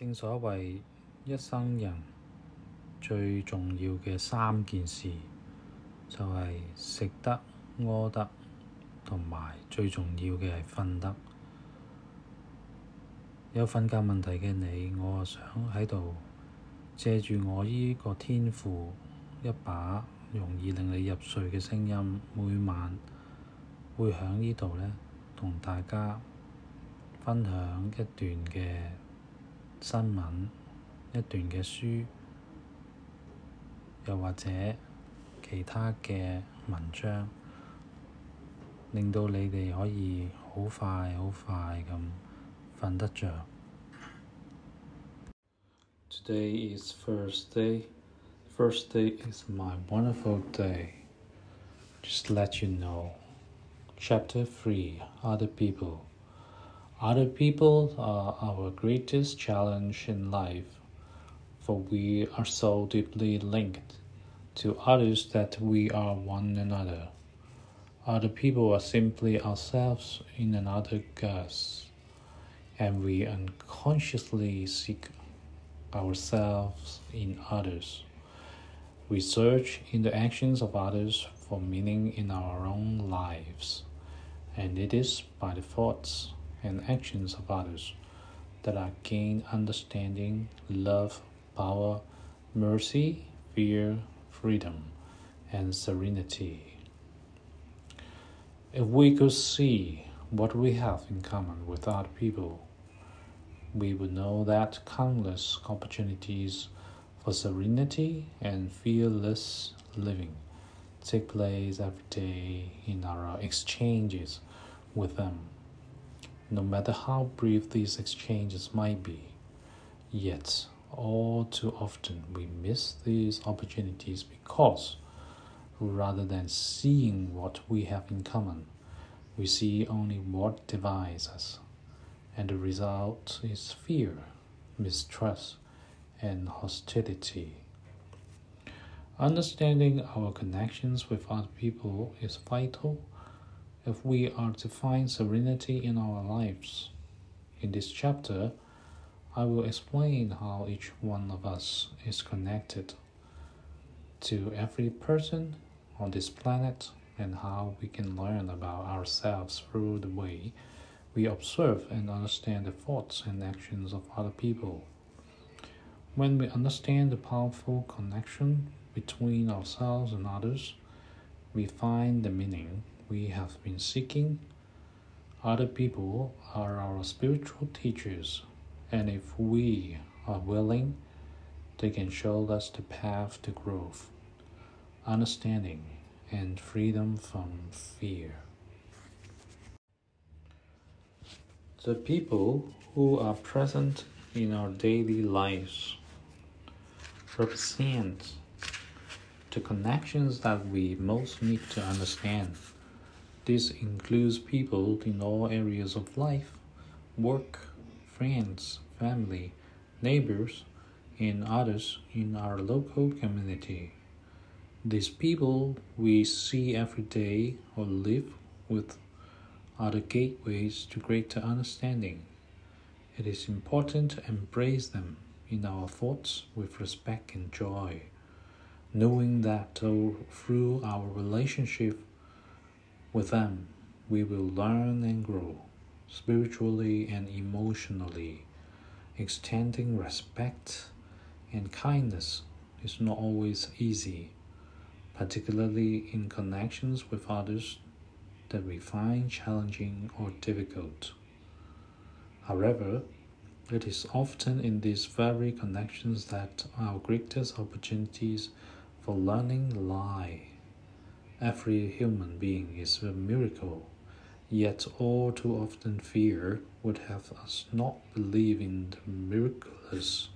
正所謂一生人最重要嘅三件事，就係食得、屙得，同埋最重要嘅係瞓得。有瞓覺問題嘅你，我啊想喺度借住我依個天賦，一把容易令你入睡嘅聲音，每晚會喺呢度呢，同大家分享一段嘅 新聞，一段嘅書，又或者其他嘅文章，令到你哋可以好快好快咁瞓得着。Today is first day. First day is my wonderful day. Just let you know. Chapter 3 Other People. Other people are our greatest challenge in life, for we are so deeply linked to others that we are one another. Other people are simply ourselves in another guise, and we unconsciously seek ourselves in others. We search in the actions of others for meaning in our own lives, and it is by the thoughts and actions of others that I gain understanding, love, power, mercy, fear, freedom, and serenity. If we could see what we have in common with other people, we would know that countless opportunities for serenity and fearless living take place every day in our exchanges with them. No matter how brief these exchanges might be, yet all too often we miss these opportunities because rather than seeing what we have in common, we see only what divides us, and the result is fear, mistrust, and hostility. Understanding our connections with other people is vital if we are to find serenity in our lives. In this chapter, I will explain how each one of us is connected to every person on this planet and how we can learn about ourselves through the way we observe and understand the thoughts and actions of other people. When we understand the powerful connection between ourselves and others, we find the meaning we have been seeking. Other people are our spiritual teachers, and if we are willing, they can show us the path to growth, understanding, and freedom from fear. The people who are present in our daily lives represent the connections that we most need to understand. This includes people in all areas of life work, friends, family, neighbors, and others in our local community. These people we see every day or live with are the gateways to greater understanding. It is important to embrace them in our thoughts with respect and joy, knowing that through our relationship with them, we will learn and grow spiritually and emotionally. Extending respect and kindness is not always easy, particularly in connections with others that we find challenging or difficult. However, it is often in these very connections that our greatest opportunities for learning lie. Every human being is a miracle, yet all too often fear would have us not believe in the miraculous.